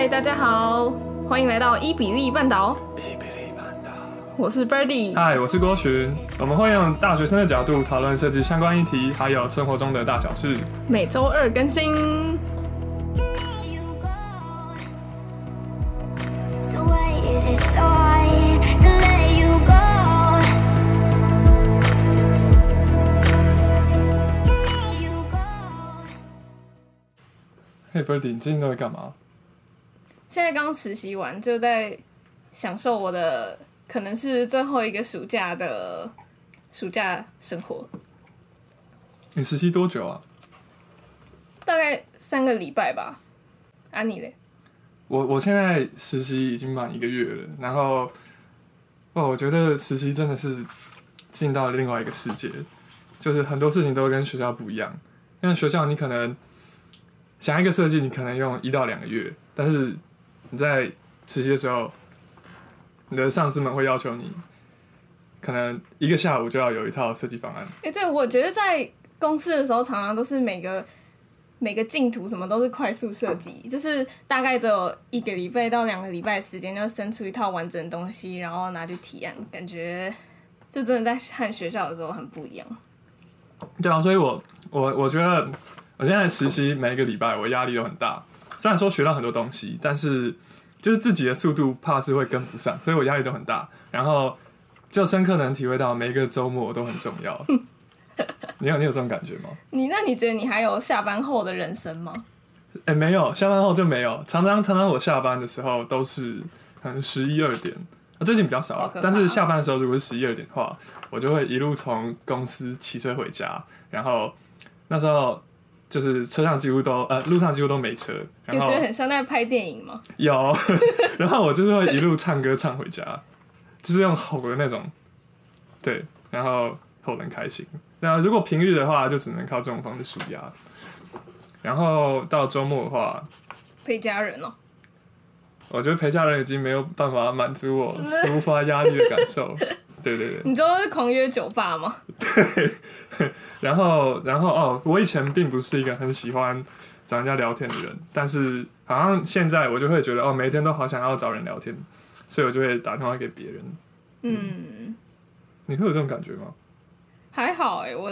嗨，大家好，欢迎来到伊比利半岛。伊比例绊倒，我是 Birdy。嗨，我是郭洵。我们会用大学生的角度讨论设计相关议题，还有生活中的大小事。每周二更新。Hey，Birdy，你最近都在干嘛？现在刚实习完，就在享受我的可能是最后一个暑假的暑假生活。你实习多久啊？大概三个礼拜吧。啊，你嘞？我我现在实习已经满一个月了，然后哇，我觉得实习真的是进到了另外一个世界，就是很多事情都跟学校不一样。因为学校你可能想一个设计，你可能用一到两个月，但是你在实习的时候，你的上司们会要求你，可能一个下午就要有一套设计方案。哎、欸，对，我觉得在公司的时候，常常都是每个每个进图什么都是快速设计，就是大概只有一个礼拜到两个礼拜的时间，就生出一套完整的东西，然后拿去提案，感觉就真的在和学校的时候很不一样。对啊，所以我我我觉得我现在实习每一个礼拜，我压力都很大。虽然说学到很多东西，但是就是自己的速度怕是会跟不上，所以我压力都很大。然后就深刻能体会到每一个周末都很重要。你有你有这种感觉吗？你那你觉得你还有下班后的人生吗？哎、欸，没有，下班后就没有。常常常常我下班的时候都是可能十一二点，最近比较少，啊。但是下班的时候如果是十一二点的话，我就会一路从公司骑车回家。然后那时候。就是车上几乎都呃，路上几乎都没车。然后你觉得很像在拍电影吗？有，然后我就是会一路唱歌唱回家，就是用吼的那种，对，然后吼人开心。那如果平日的话，就只能靠这种方式舒压。然后到周末的话，陪家人哦。我觉得陪家人已经没有办法满足我 抒发压力的感受。对对对，你知道是狂约酒吧吗？对，然后然后哦，我以前并不是一个很喜欢找人家聊天的人，但是好像现在我就会觉得哦，每天都好想要找人聊天，所以我就会打电话给别人。嗯，嗯，你会有这种感觉吗？还好哎，我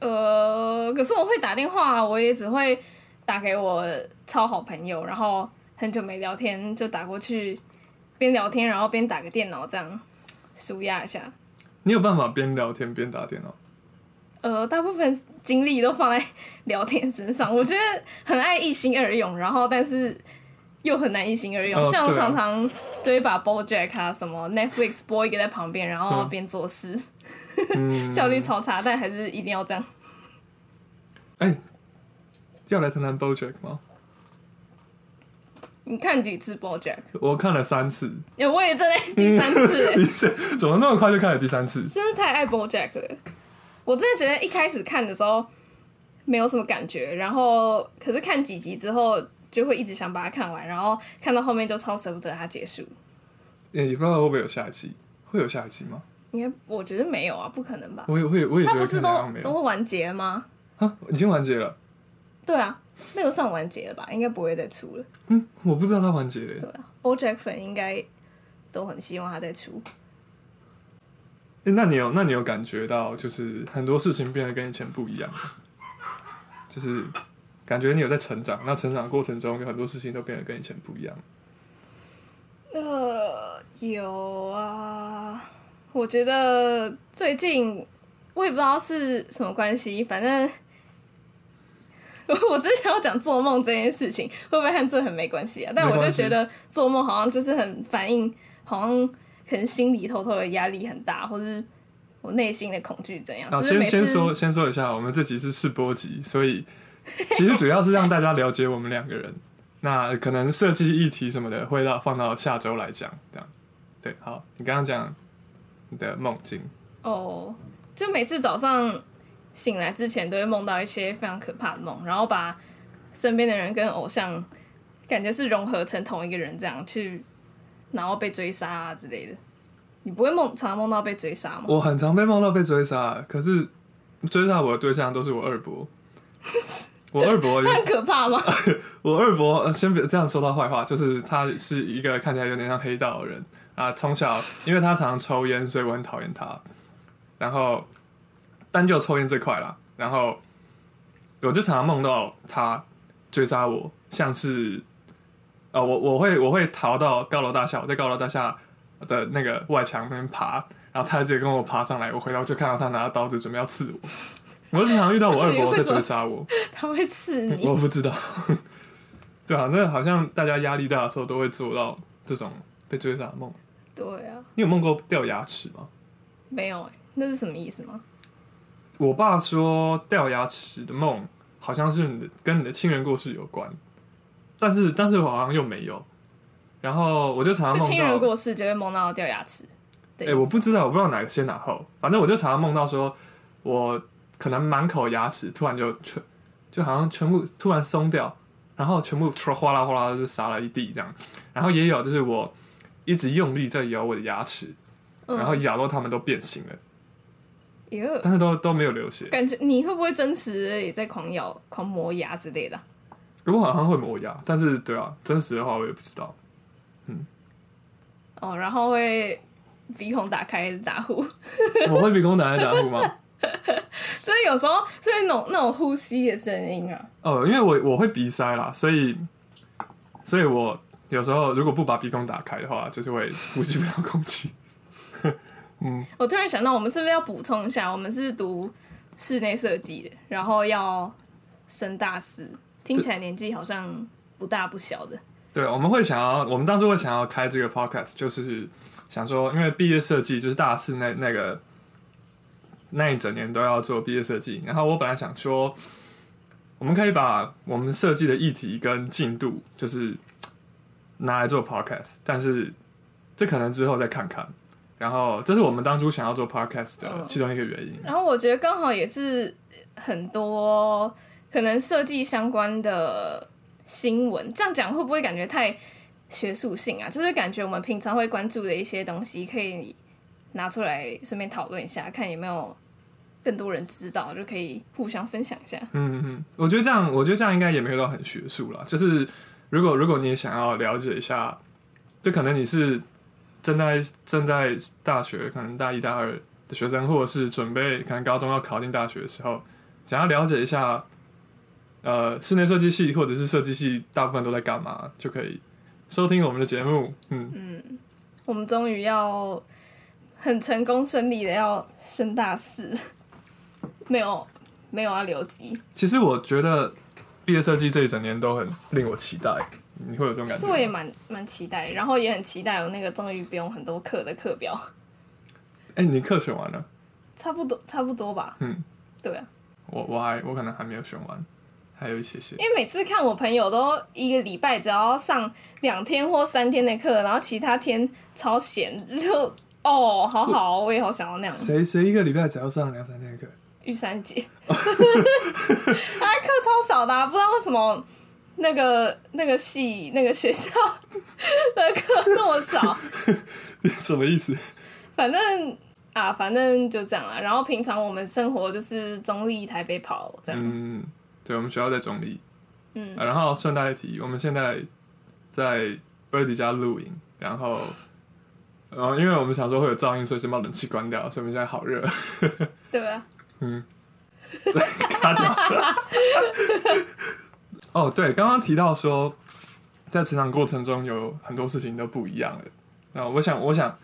呃，可是我会打电话，我也只会打给我超好朋友，然后很久没聊天就打过去，边聊天然后边打个电脑这样。舒压一下，你有办法边聊天边打电脑？呃，大部分精力都放在 聊天身上。我觉得很爱一心二用，然后但是又很难一心二用。哦、像我常常就会把 BoJack 啊什么 Netflix 播一个在旁边，然后边做事，嗯、效率超差，但还是一定要这样。哎、欸，要来谈谈 BoJack 吗？你看几次 BoJack？我看了三次。我也在第三次。怎么那么快就看了第三次？真的太爱 BoJack 了。我真的觉得一开始看的时候没有什么感觉，然后可是看几集之后就会一直想把它看完，然后看到后面就超舍不得它结束。也、欸、不知道会不会有下一期？会有下一期吗？应该我觉得没有啊，不可能吧？我也我也我也觉得它不是都都会完结了吗？啊，已经完结了。对啊。那个算完结了吧？应该不会再出了。嗯，我不知道它完结了。对啊，BoJack 粉应该都很希望它再出。欸，那你有那你有感觉到，就是很多事情变得跟以前不一样，就是感觉你有在成长。那成长过程中有很多事情都变得跟以前不一样。呃，有啊。我觉得最近我也不知道是什么关系，反正。我之前要讲做梦这件事情，会不会和这很没关系啊？但我就觉得做梦好像就是很反映，好像可能心里偷偷的压力很大，或是我内心的恐惧怎样。好，先先说先说一下，我们这集是试播集，所以其实主要是让大家了解我们两个人。那可能设计议题什么的，会到放到下周来讲，这样。对，好，你刚刚讲你的梦境哦，oh, 就每次早上。醒来之前都会梦到一些非常可怕的梦，然后把身边的人跟偶像感觉是融合成同一个人这样去，然后被追杀啊之类的。你不会梦常常梦到被追杀吗？我很常被梦到被追杀，可是追杀我的对象都是我二伯。我二伯很可怕吗？我二伯先别这样说他坏话，就是他是一个看起来有点像黑道的人啊。从小因为他常常抽烟，所以我很讨厌他。然后单就抽烟最快啦，然后我就常常梦到他追杀我，像是啊、呃，我我会我会逃到高楼大厦，我在高楼大厦的那个外墙那边爬，然后他直接跟我爬上来，我回头就看到他拿着刀子准备要刺我。我经常遇到我二伯在追杀我，他会刺你？我不知道。对啊，那好像大家压力大的时候都会做到这种被追杀的梦。对啊，你有梦过掉牙齿吗？没有、欸，那是什么意思吗？我爸说掉牙齿的梦好像是你的跟你的亲人过世有关，但是但是我好像又没有。然后我就常常梦到亲人过世就会梦到掉牙齿。哎、欸，我不知道，我不知道哪个先哪后，反正我就常常梦到说我可能满口牙齿突然就全就好像全部突然松掉。然后全部 唰啦哗啦哗啦就撒了一地这样，然后也有就是我一直用力在咬我的牙齿，嗯、然后咬到他们都变形了，哟但是都都没有流血。感觉你会不会真实也在狂咬、狂磨牙之类的？我好像会磨牙，但是对啊，真实的话我也不知道。嗯，哦，然后会鼻孔打开打呼，我会鼻孔打开打呼吗？就是有时候是那种那种呼吸的声音啊。哦，因为我我会鼻塞啦，所以，所以我有时候如果不把鼻孔打开的话，就是会呼吸不到空气。嗯，我突然想到，我们是不是要补充一下？我们是读室内设计的，然后要升大四，听起来年纪好像不大不小的。对，我们会想要，我们当初会想要开这个 podcast，就是想说，因为毕业设计就是大四那那个。那一整年都要做毕业设计，然后我本来想说，我们可以把我们设计的议题跟进度，就是拿来做 podcast，但是这可能之后再看看。然后这是我们当初想要做 podcast 的其中一个原因。嗯，然后我觉得刚好也是很多可能设计相关的新闻，这样讲会不会感觉太学术性啊？就是感觉我们平常会关注的一些东西，可以拿出来顺便讨论一下，看有没有。更多人知道，就可以互相分享一下。嗯嗯，我觉得这样，我觉得这样应该也没有到很学术啦。就是如果如果你也想要了解一下，就可能你是正在正在大学，可能大一大二的学生，或者是准备可能高中要考进大学的时候，想要了解一下，呃，室内设计系或者是设计系大部分都在干嘛，就可以收听我们的节目。嗯嗯，我们终于要很成功顺利的要升大四。没有，没有要留级。其实我觉得毕业设计这一整年都很令我期待。你会有这种感觉？是我也蛮蛮期待，然后也很期待有那个终于不用很多课的课表。哎、欸，你课选完了？差不多，差不多吧。嗯，对啊。我我还我可能还没有选完，还有一些些。因为每次看我朋友都一个礼拜只要上两天或三天的课，然后其他天超闲，就哦，好好，我，也好想要那样。谁谁一个礼拜只要上两三天的课？玉山姐，他课超少的，啊，不知道为什么那个那个系那个学校的课那么少，什么意思？反正啊，反正就这样了。然后平常我们生活就是中立台北跑这样。嗯，对，我们学校在中立。嗯，啊，然后顺带一提，我们现在在 Birdy 家录影，然后，然后因为我们想说会有噪音，所以先把冷气关掉，所以我们现在好热。对啊。嗯，对，卡掉。哦，对，刚刚提到说，在成长过程中有很多事情都不一样了。那我想，我想，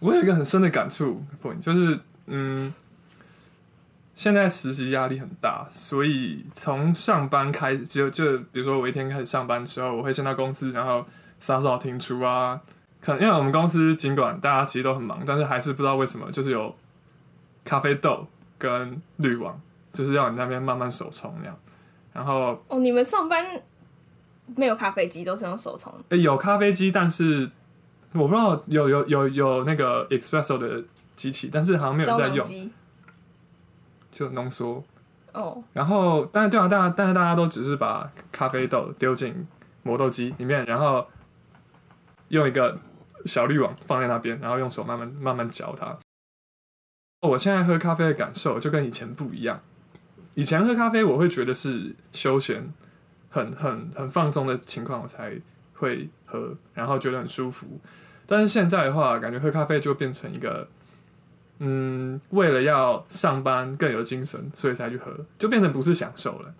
我有一个很深的感触，就是，嗯，现在实习压力很大，所以从上班开始，就就比如说我一天开始上班的时候，我会先到公司，然后扫扫庭除啊。可能因为我们公司尽管大家其实都很忙，但是还是不知道为什么，就是有咖啡豆。跟滤网，就是要你那边慢慢手冲那样，然后哦，你们上班没有咖啡机，都是用手冲？有咖啡机，但是我不知道有有有有那个 espresso 的机器，但是好像没有在用，就浓缩哦。然后，但是对啊，大家但是大家都只是把咖啡豆丢进磨豆机里面，然后用一个小滤网放在那边，然后用手慢慢慢慢搅它。我现在喝咖啡的感受就跟以前不一样，以前喝咖啡我会觉得是休闲，很很很放松的情况我才会喝，然后觉得很舒服。但是现在的话，感觉喝咖啡就变成一个，嗯，为了要上班更有精神，所以才去喝，就变成不是享受了。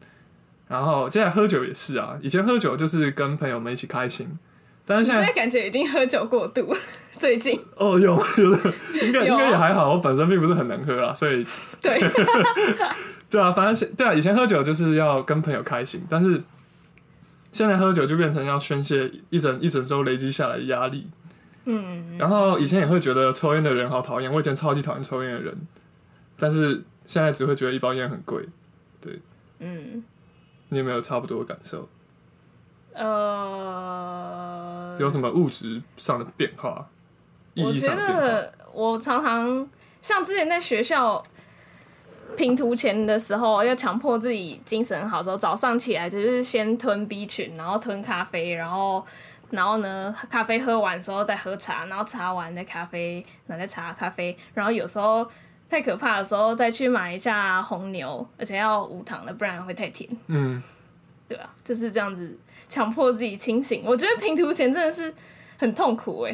然后接下来喝酒也是啊，以前喝酒就是跟朋友们一起开心，但是现在，感觉已经喝酒过度。最近哦，有有的，应该应该也还好，我本身并不是很能喝啦，所以 对，对啊，反正对啊，以前喝酒就是要跟朋友开心，但是现在喝酒就变成要宣泄一整一整周累积下来的压力。嗯，然后以前也会觉得抽烟的人好讨厌，我以前超级讨厌抽烟的人，但是现在只会觉得一包烟很贵。对，嗯，你有没有差不多的感受？呃，有什么物质上的变化？我觉得我常常像之前在学校拼图前的时候，要强迫自己精神好的时候，早上起来就是先吞 B 群，然后吞咖啡，然后然后呢，咖啡喝完之后再喝茶，然后茶完再咖啡，然后再茶咖啡，然后有时候太可怕的时候再去买一下红牛，而且要无糖的，不然会太甜。嗯，对啊，就是这样子强迫自己清醒。我觉得平图前真的是很痛苦哎、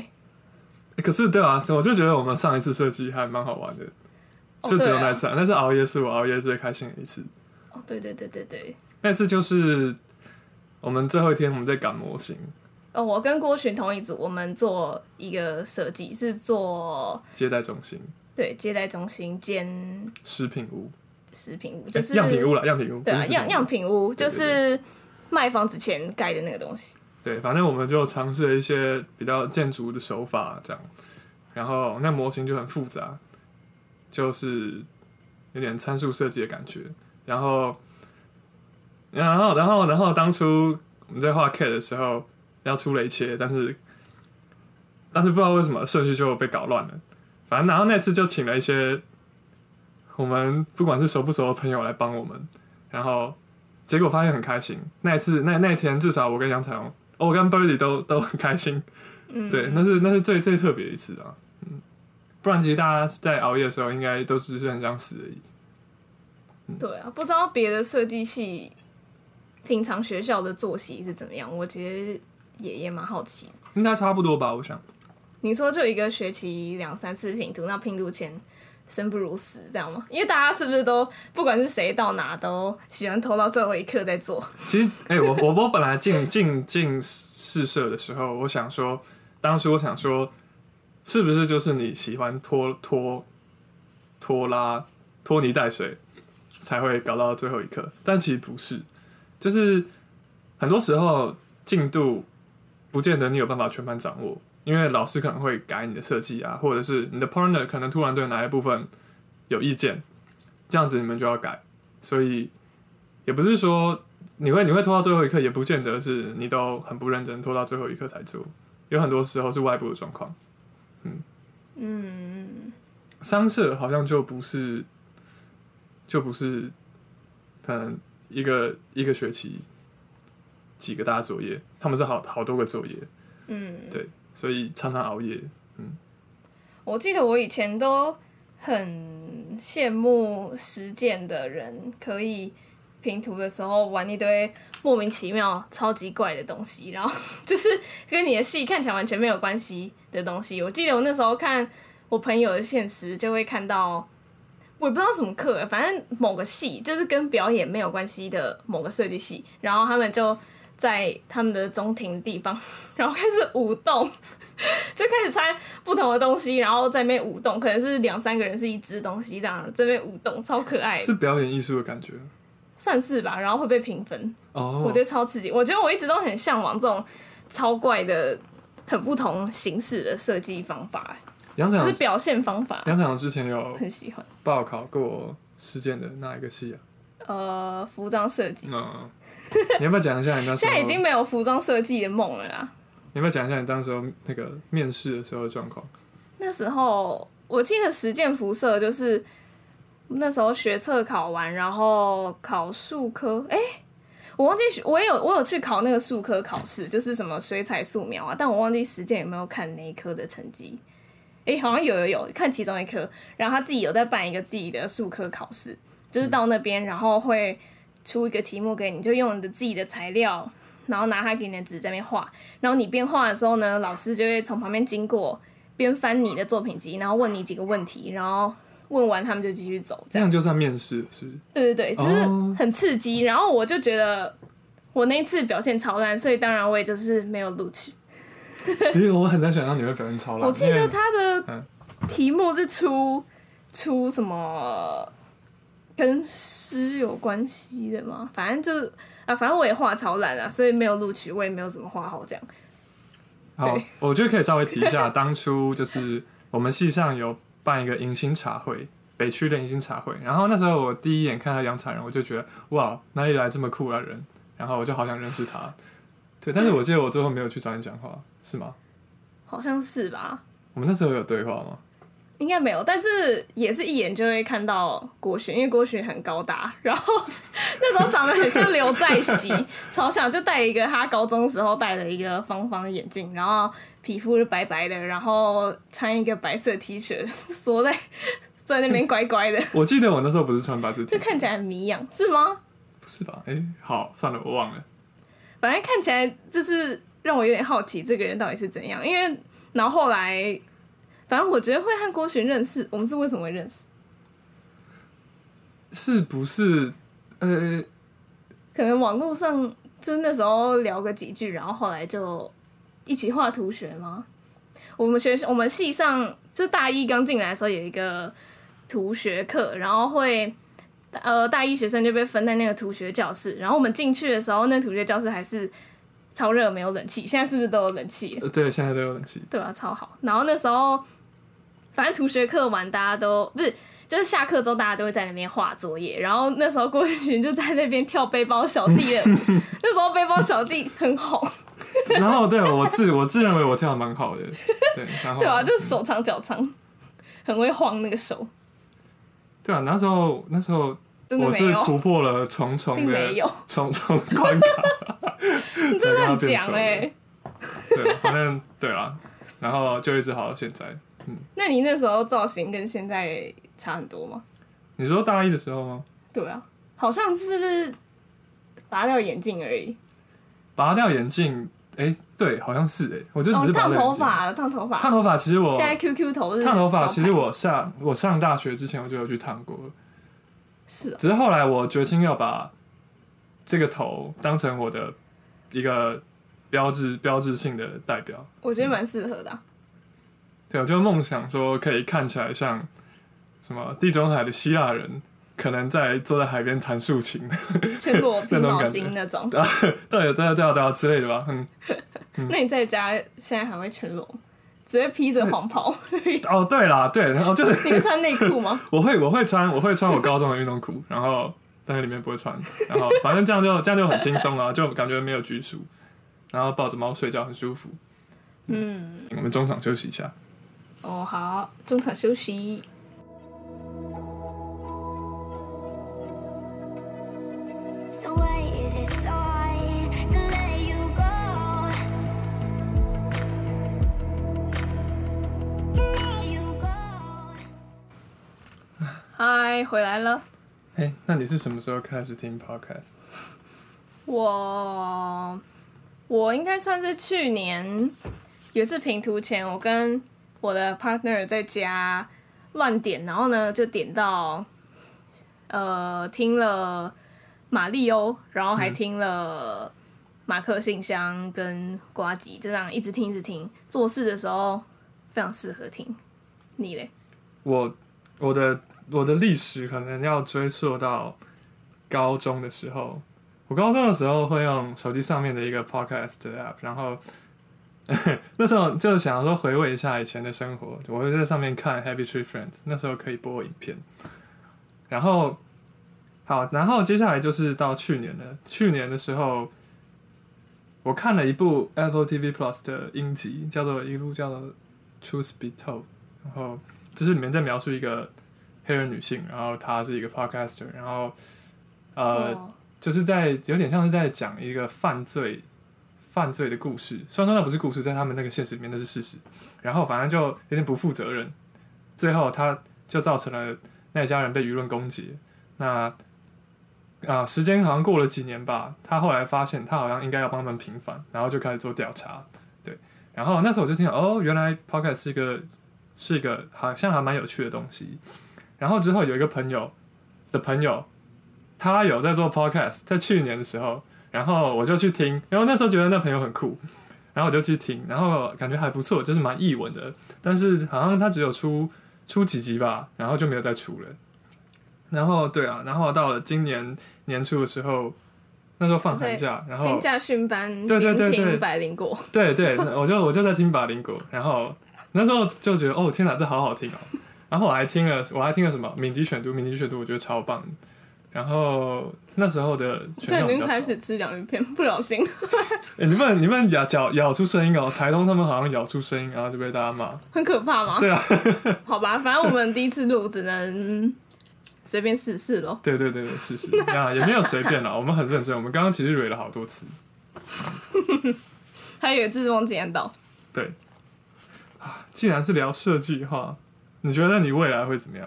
欸。可是对啊，我就觉得我们上一次设计还蛮好玩的，就只有那次，啊，那次熬夜是我熬夜最开心的一次。哦，对对对对对，那次就是我们最后一天我们在赶模型。哦，我跟郭群同一组，我们做一个设计是做接待中心，对，接待中心兼食品屋，食品屋就是样品屋了，样品屋，对啊，样样品屋就是卖房子前盖的那个东西。对，反正我们就尝试了一些比较建筑的手法，这样，然后那模型就很复杂，就是有点参数设计的感觉。然后，然后，然后，然后，当初我们在画 CAD 的时候要出雷切，但是，但是不知道为什么顺序就被搞乱了。反正，然后那次就请了一些我们不管是熟不熟的朋友来帮我们，然后结果发现很开心。那一次，那那一天，至少我跟杨彩虹。我跟 Birdy 都都很开心，嗯，对，那是那是最最特别一次啊，嗯，不然其实大家在熬夜的时候，应该都只是很想死而已。嗯、对啊，不知道别的设计系平常学校的作息是怎么样，我其实也也蛮好奇。应该差不多吧，我想。你说就一个学期两三次拼图，那拼图前生不如死，这样吗？因为大家是不是都不管是谁到哪都喜欢拖到最后一刻再做？其实，哎、我我我本来进进进试社的时候，我想说，当时我想说，是不是就是你喜欢拖拖拖拉拖泥带水才会搞到最后一刻？但其实不是，就是很多时候进度不见得你有办法全盘掌握。因为老师可能会改你的设计啊，或者是你的 partner 可能突然对哪一部分有意见，这样子你们就要改。所以也不是说你会你会拖到最后一刻，也不见得是你都很不认真拖到最后一刻才做。有很多时候是外部的状况。嗯嗯，商社好像就不是就不是可能一个一个学期几个大作业，他们是好好多个作业。嗯，对。所以常常熬夜，嗯。我记得我以前都很羡慕实践的人，可以评图的时候玩一堆莫名其妙、超级怪的东西，然后就是跟你的戏看起来完全没有关系的东西。我记得我那时候看我朋友的现实，就会看到，我也不知道什么课，反正某个系就是跟表演没有关系的某个设计系，然后他们就。在他们的中庭地方，然后开始舞动，就开始穿不同的东西，然后在那边舞动，可能是两三个人是一只东西这样，在那边舞动超可爱，是表演艺术的感觉，算是吧。然后会被评分哦，我觉得超刺激。我觉得我一直都很向往这种超怪的、很不同形式的设计方法，杨彩虹是表现方法。杨彩虹之前有很喜欢报考过实践的哪一个系啊？呃，服装设计。嗯。你要不要讲一下你当时？现在已经没有服装设计的梦了啦。你要不要讲一下你当时候那个面试的时候的状况？那时候我记得实践服设就是那时候学测考完，然后考数科。哎、欸，我忘记我也有我有去考那个数科考试，就是什么水彩素描啊，但我忘记实践有没有看那一科的成绩。哎、欸，好像有有有看其中一科，然后他自己有在办一个自己的数科考试。就是到那边，然后会出一个题目给你，就用你的自己的材料，然后拿他给你的纸在那边画，然后你边画的时候呢，老师就会从旁边经过，边翻你的作品集，然后问你几个问题，然后问完他们就继续走，这样，就算面试是？对对对，就是很刺激。然后我就觉得我那一次表现超烂，所以当然我也就是没有录取。因为我很难想象你会表现超烂。我记得他的题目是出、嗯、出什么跟诗有关系的吗？反正就啊，反正我也画超烂啊，所以没有录取，我也没有怎么画好这样。好，我觉得可以稍微提一下，当初就是我们系上有办一个迎新茶会，北区的迎新茶会，然后那时候我第一眼看到杨彩仁，我就觉得哇，哪里来这么酷的人？然后我就好想认识他。对，但是我记得我最后没有去找你讲话，是吗？好像是吧。我们那时候有对话吗？应该没有，但是也是一眼就会看到郭洵，因为郭洵很高大，然后 那时候长得很像刘在熙，超像，就戴一个他高中时候戴的一个方方的眼镜，然后皮肤是白白的，然后穿一个白色 T 恤，缩在 在那边乖乖的。我记得我那时候不是穿白色就看起来很迷样，是吗？不是吧？哎，好，算了，我忘了。反正看起来就是让我有点好奇，这个人到底是怎样。因为然后后来，反正我觉得会和郭洵认识，我们是为什么会认识？是不是？呃，可能网络上就那时候聊个几句，然后后来就一起画图学吗？我们学我们系上就大一刚进来的时候有一个图学课，然后会。呃，大一学生就被分在那个图学教室，然后我们进去的时候，那图学教室还是超热，没有冷气。现在是不是都有冷气？对，现在都有冷气。对啊，超好。然后那时候，反正图学课完，大家都不是，就是下课之后，大家都会在那边画作业。然后那时候郭群就在那边跳背包小弟的，那时候背包小弟很红。然后对我自我自认为我跳的蛮好的，对，然后 对啊，就是手长脚长，很会晃那个手。对啊，那时候那时候。我是突破了重重的重重关卡，你真的讲哎，对，反正对啊，然后就一直好到现在。嗯，那你那时候造型跟现在差很多吗？你说大一的时候吗？对啊，好像是不是拔掉眼镜而已？拔掉眼镜，哎、欸，对，好像是哎、欸，我就只是烫头发，烫头发，烫头发。其实我现在 QQ 头是烫头发，其实我上我上大学之前我就有去烫过了。是、喔，只是后来我决心要把这个头当成我的一个标志、标志性的代表。我觉得蛮适合的、啊嗯。对，我就梦想说可以看起来像什么地中海的希腊人，可能在坐在海边弹竖琴，全裸披毛巾那种。对对对对对之类的吧。嗯。嗯那你在家现在还会全裸？直接披着黄袍 哦，对啦，对，然后就是你会穿内裤吗？我会，我会穿，我会穿我高中的运动裤，然后但是里面不会穿，然后反正这样就这样就很轻松啊，就感觉没有拘束，然后抱着猫睡觉很舒服。嗯，我们中场休息一下。哦，好，中场休息。嗨，回来了。哎，那你是什么时候开始听 podcast？我我应该算是去年有一次平图前，我跟我的 partner 在家乱点，然后呢就点到呃听了马里欧，然后还听了马克信箱跟呱吉，就这样一直听一直听，做事的时候非常适合听。你嘞？我我的。我的历史可能要追溯到高中的时候。我高中的时候会用手机上面的一个 podcast app，然后 那时候就想说回味一下以前的生活。我会在上面看 Happy Tree Friends，那时候可以播影片。然后好，然后接下来就是到去年了。去年的时候，我看了一部 Apple TV Plus 的音集，叫做一部叫做 Truth Be Told，然后就是里面在描述一个。黑人女性，然后她是一个 podcaster，然后呃，oh. 就是在有点像是在讲一个犯罪犯罪的故事。虽然说那不是故事，在他们那个现实里面那是事实。然后反正就有点不负责任，最后他就造成了那家人被舆论攻击。那那啊，时间好像过了几年吧，他后来发现他好像应该要帮他们平反，然后就开始做调查。对，然后那时候我就听哦，原来 Podcast 是一个是一个好像还蛮有趣的东西。然后之后有一个朋友的朋友，他有在做 Podcast，在去年的时候，然后我就去听，然后那时候觉得那朋友很酷，然后我就去听，然后感觉还不错，就是蛮译文的，但是好像他只有出出几集吧，然后就没有再出了。然后对啊，然后到了今年年初的时候，那时候放寒假，然后边驾训班，对对对对，听百灵果，对对，我就我就在听百灵果，然后那时候就觉得哦天哪，这好好听哦。然后我还听了，我还听了什么敏迪选读，敏迪选读我觉得超棒。然后那时候的对，已经开始吃洋芋片，不小心。哎，你们你们咬咬咬出声音哦，台东他们好像咬出声音，然后就被大家骂，很可怕吗？对啊，好吧，反正我们第一次录，只能随便试试咯。对对对对，试试啊，也没有随便啦，我们很认真，我们刚刚其实蕊了好多次，还有一次忘记按到。对啊，既然是聊设计的话。你觉得你未来会怎么样？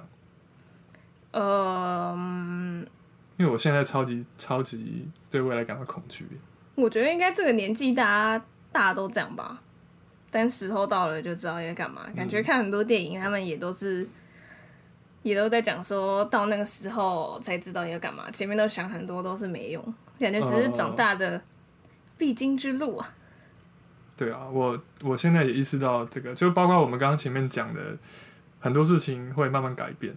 呃，因为我现在超级超级对未来感到恐惧。我觉得应该这个年纪大家大家都这样吧，但时候到了就知道要干嘛。感觉看很多电影，他们也都是也都在讲说到那个时候才知道要干嘛，前面都想很多都是没用，感觉只是长大的必经之路啊。对啊，我我现在也意识到这个，就包括我们刚刚前面讲的。很多事情会慢慢改变。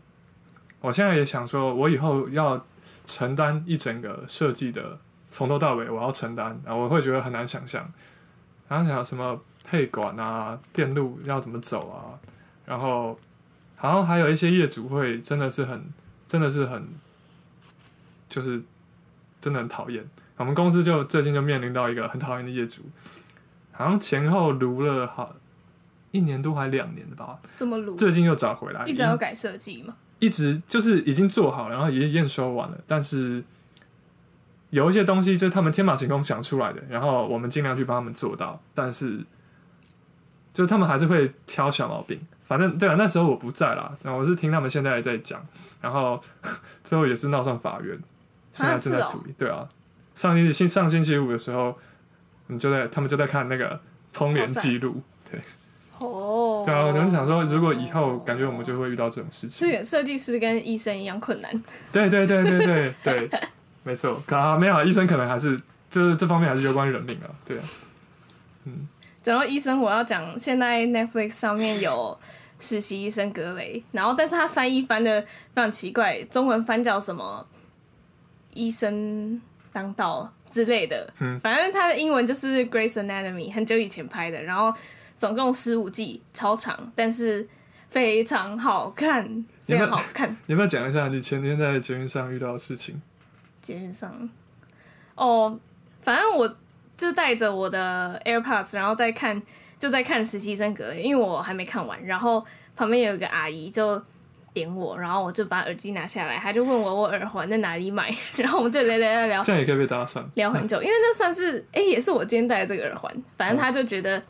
我现在也想说，我以后要承担一整个设计的从头到尾，我要承担，然后我会觉得很难想象。然后想什么配管啊、电路要怎么走啊，然后好像还有一些业主会真的是很、真的是很，就是真的很讨厌。我们公司就最近就面临到一个很讨厌的业主，好像前后撸了好。一年多还两年吧，这么撸，最近又找回来，一直要改设计吗？一直就是已经做好，然后也验收完了，但是有一些东西就是他们天马行空想出来的，然后我们尽量去帮他们做到，但是就他们还是会挑小毛病。反正对啊，那时候我不在啦，然后我是听他们现在在讲，然后最后也是闹上法院，现在正在处理。对啊，上星期星上星期五的时候，你就在他们就在看那个通联记录，对。哦，对啊，我就想说，如果以后感觉我们就会遇到这种事情。资源设计师跟医生一样困难。对对对对对对，没错。啊，没有医生可能还是就是这方面还是有关人命啊。对啊，嗯。讲到医生，我要讲现在 Netflix 上面有实习医生格雷，然后但是他翻译翻的非常奇怪，中文翻叫什么医生当道之类的。嗯，反正他的英文就是 Grey's Anatomy，很久以前拍的，然后。总共十五季，超长，但是非常好看，非常好看。你要不要讲一下你前天在捷运上遇到的事情？捷运上，哦，反正我就带着我的 AirPods，然后再看，就在看实习生格雷，因为我还没看完。然后旁边有一个阿姨就点我，然后我就把耳机拿下来，她就问我我耳环在哪里买，然后我们就聊聊聊，这样也可以被搭讪，聊很久，因为那算是哎、欸，也是我今天戴的这个耳环，反正他就觉得。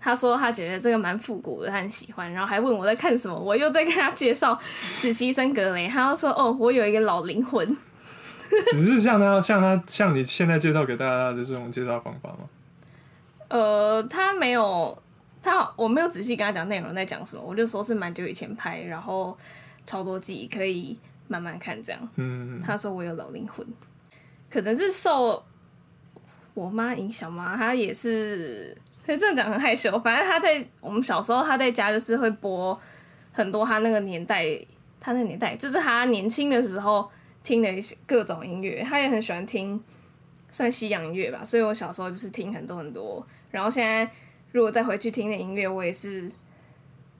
他说他觉得这个蛮复古的，他很喜欢，然后还问我在看什么，我又在跟他介绍实习生格雷，他又说哦，我有一个老灵魂。你是像他像他像你现在介绍给大家的这种介绍方法吗？呃，他没有，他我没有仔细跟他讲内容在讲什么，我就说是蛮久以前拍，然后超多季可以慢慢看这样。嗯，他说我有老灵魂，可能是受我妈影响吗？他也是。所以这样讲很害羞，反正他在我们小时候，他在家就是会播很多他那个年代，他那个年代就是他年轻的时候听的一些各种音乐，他也很喜欢听，算西洋音乐吧。所以我小时候就是听很多很多，然后现在如果再回去听那音乐，我也是，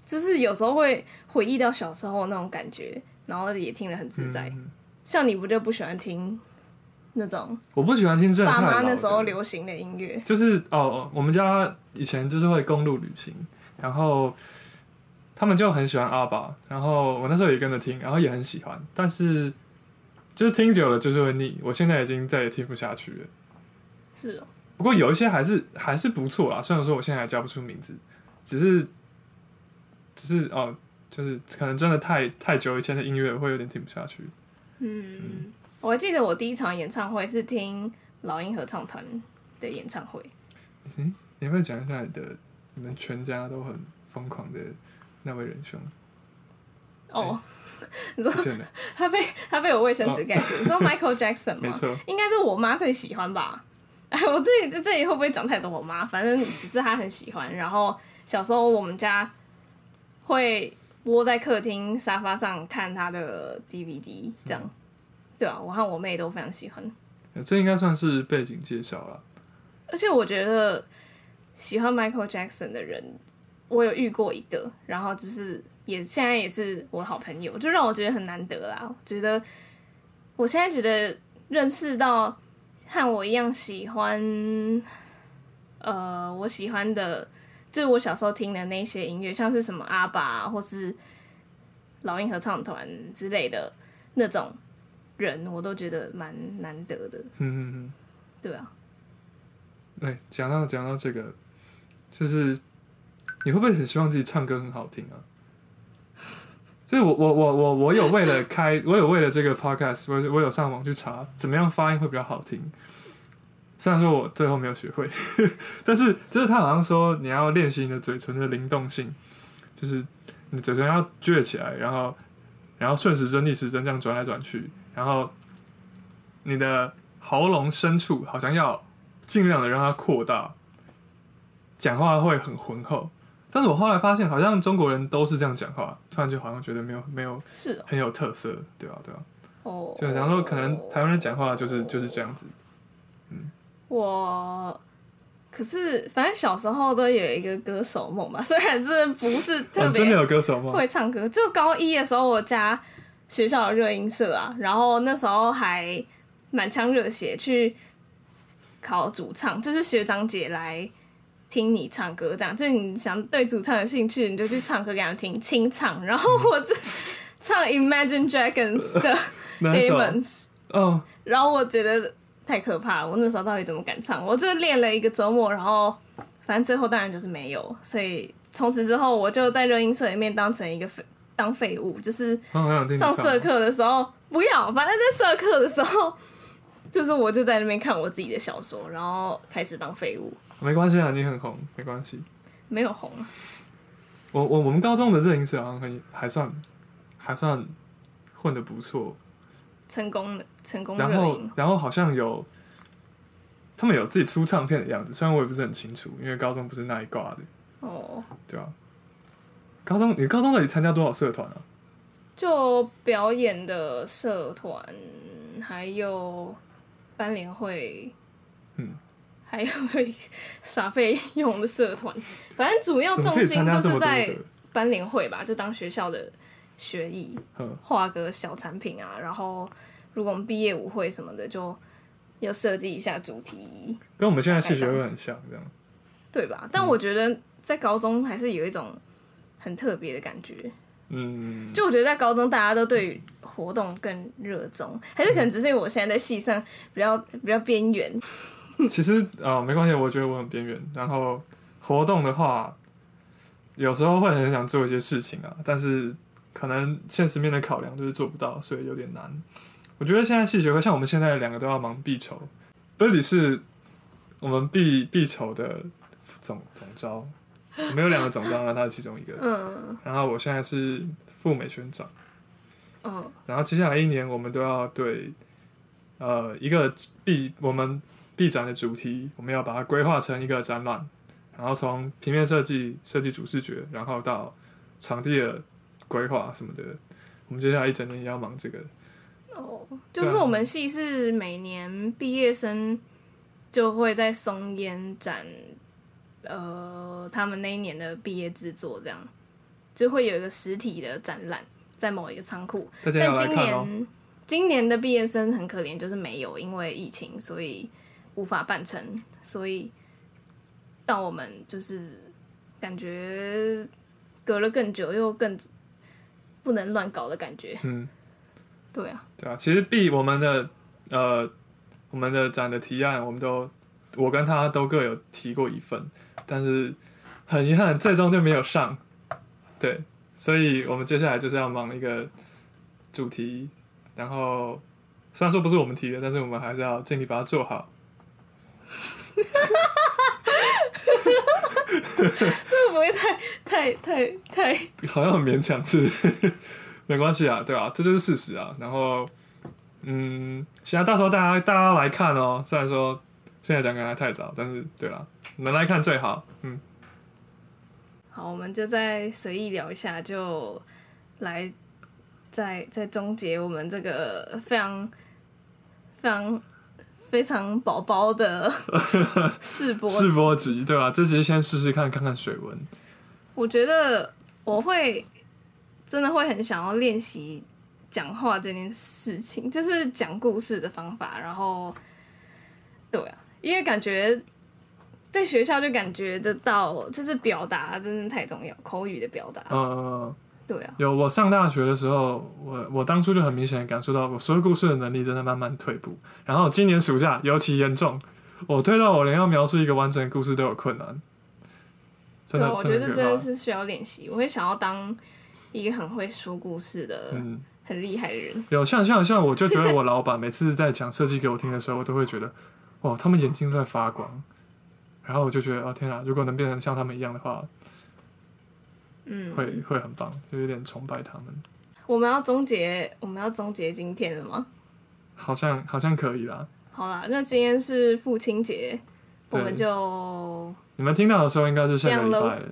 就是有时候会回忆到小时候那种感觉，然后也听得很自在。嗯、像你不就不喜欢听？那种我不喜欢听爸妈那时候流行的音乐，就是哦，我们家以前就是会公路旅行，然后他们就很喜欢阿爸，然后我那时候也跟着听，然后也很喜欢，但是就是听久了就是会腻，我现在已经再也听不下去了。是哦，不过有一些还是还是不错啦，虽然说我现在还叫不出名字，只是只是哦，就是可能真的太太久以前的音乐会有点听不下去。嗯，嗯我还记得我第一场演唱会是听老鹰合唱团的演唱会。嗯，你要不要讲一下你的你们全家都很疯狂的那位仁兄？哦，你说他被他被我卫生纸盖住。你说 Michael Jackson 吗？没错，应该是我妈最喜欢吧。哎，我自己这里会不会讲太多？我妈反正只是她很喜欢。然后小时候我们家会窝在客厅沙发上看他的 DVD，这样。嗯、对啊，我和我妹都非常喜欢。这应该算是背景介绍了。而且我觉得喜欢 Michael Jackson 的人，我有遇过一个，然后就是也现在也是我好朋友，就让我觉得很难得啦。我觉得我现在觉得认识到和我一样喜欢，呃，我喜欢的，就是我小时候听的那些音乐，像是什么阿爸或是老鹰合唱团之类的那种人，我都觉得蛮难得的。嗯嗯嗯，对啊。哎，讲到讲到这个，就是你会不会很希望自己唱歌很好听啊？所以我我我我我有为了开，我有为了这个 podcast，我我有上网去查怎么样发音会比较好听。虽然说我最后没有学会，但是就是他好像说你要练习你的嘴唇的灵动性，就是你嘴唇要撅起来，然后然后顺时针逆时针这样转来转去，然后你的喉咙深处好像要。尽量的让它扩大，讲话会很浑厚。但是我后来发现，好像中国人都是这样讲话，突然就好像觉得没有没有是很有特色，对啊对啊。哦，就假如说可能台湾人讲话就是就是这样子。嗯，我可是反正小时候都有一个歌手梦嘛，虽然这不是特别真的有歌手梦，会唱歌。就高一的时候，我家学校的热音社啊，然后那时候还满腔热血去。考主唱，就是学长姐来听你唱歌，这样就是你想对主唱有兴趣，你就去唱歌给他们听，清唱。然后我这唱 Imagine Dragons 的 Demons，哦，然后我觉得太可怕了，我那时候到底怎么敢唱？我这练了一个周末，然后反正最后当然就是没有，所以从此之后我就在热音社里面当成一个废当废物，就是上社课的时候不要，反正在社课的时候。就是我就在那边看我自己的小说，然后开始当废物。没关系啊，你很红，没关系。没有红啊。我我我们高中的热影社好像可以，还算还算混得不错。成功的成功。然后然后好像有他们有自己出唱片的样子，虽然我也不是很清楚，因为高中不是那一挂的。哦。对啊。高中你高中到底参加多少社团啊？就表演的社团，还有。班联会，嗯，还有耍费用的社团，反正主要重心就是在班联会吧，就当学校的学艺，画个小产品啊。然后，如果我们毕业舞会什么的，就要设计一下主题，跟我们现在戏学会很像，这样，对吧？但我觉得在高中还是有一种很特别的感觉。嗯，就我觉得在高中大家都对活动更热衷，还是可能只是因为我现在在系上比较比较边缘。其实啊、哦，没关系，我觉得我很边缘。然后活动的话，有时候会很想做一些事情啊，但是可能现实面的考量就是做不到，所以有点难。我觉得现在系学会像我们现在两个都要忙毕筹，Birdy 是我们毕毕筹的总总召。我们有两个总召，那他是其中一个。嗯。然后我现在是赴美宣长。嗯。然后接下来一年，我们都要对，呃，一个毕我们毕展的主题，我们要把它规划成一个展览，然后从平面设计、设计主视觉，然后到场地的规划什么的，我们接下来一整年也要忙这个。哦，就是我们系是每年毕业生就会在松烟展。呃，他们那一年的毕业制作这样，就会有一个实体的展览在某一个仓库。但今年今年的毕业生很可怜，就是没有，因为疫情，所以无法办成。所以到我们就是感觉隔了更久，又更不能乱搞的感觉。嗯，对啊，对啊。其实毕我们的呃我们的展的提案，我们都我跟他都各有提过一份。但是很遗憾，最终就没有上。对，所以我们接下来就是要忙一个主题然后虽然说不是我们提的，但是我们还是要尽力把它做好。会不会太太太太？好像很勉强，是 没关系啊，对啊，这就是事实啊。然后，嗯，行啊，到时候大家大家来看哦。虽然说现在讲可能还太早，但是对啦，能来看最好。嗯，好，我们就再随意聊一下，就来再再终结我们这个非常非常。非常宝宝的 试播试播集，对吧？这集先试试看看看水温。我觉得我会真的会很想要练习讲话这件事情，就是讲故事的方法。然后，对啊，因为感觉在学校就感觉得到，就是表达真的太重要，口语的表达。嗯嗯嗯。对啊，有我上大学的时候，我我当初就很明显感受到，我说故事的能力真的慢慢退步。然后今年暑假尤其严重，我退到我连要描述一个完整的故事都有困难。真的，我觉得真的是需要练习。我会想要当一个很会说故事的、嗯、很厉害的人。有像像像，我就觉得我老板每次在讲设计给我听的时候，我都会觉得，哇，他们眼睛都在发光。然后我就觉得，哦天啊，如果能变成像他们一样的话。嗯，会会很棒，就有点崇拜他们。我们要终结，我们要终结今天了吗？好像好像可以啦。好啦，那今天是父亲节，我们就你们听到的时候应该是下个礼拜了。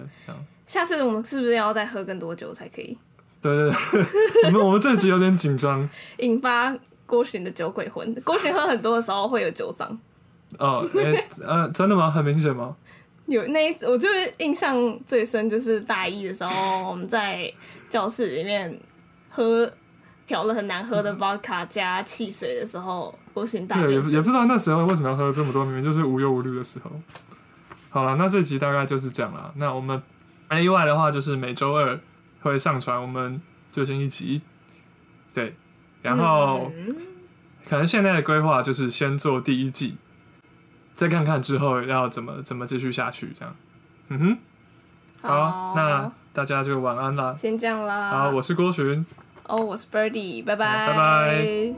下次我们是不是要再喝更多酒才可以？对对对，我们我们这集有点紧张，引发郭洵的酒鬼魂。郭洵喝很多的时候会有酒嗓。哦，哎、欸，呃，真的吗？很明显吗？有那一次，我就是印象最深，就是大一的时候，我们在教室里面喝调了很难喝的 vodka 加汽水的时候，郭洵大。对，也也不知道那时候为什么要喝这么多，明明就是无忧无虑的时候。好了，那这集大概就是这样了。那我们没意外的话，就是每周二会上传我们最新一集。对，然后、嗯、可能现在的规划就是先做第一季。再看看之后要怎么怎么继续下去，这样，嗯哼，好，好，那大家就晚安啦，先这样啦，好，我是郭寻，哦，我是 Birdy，拜拜，拜拜。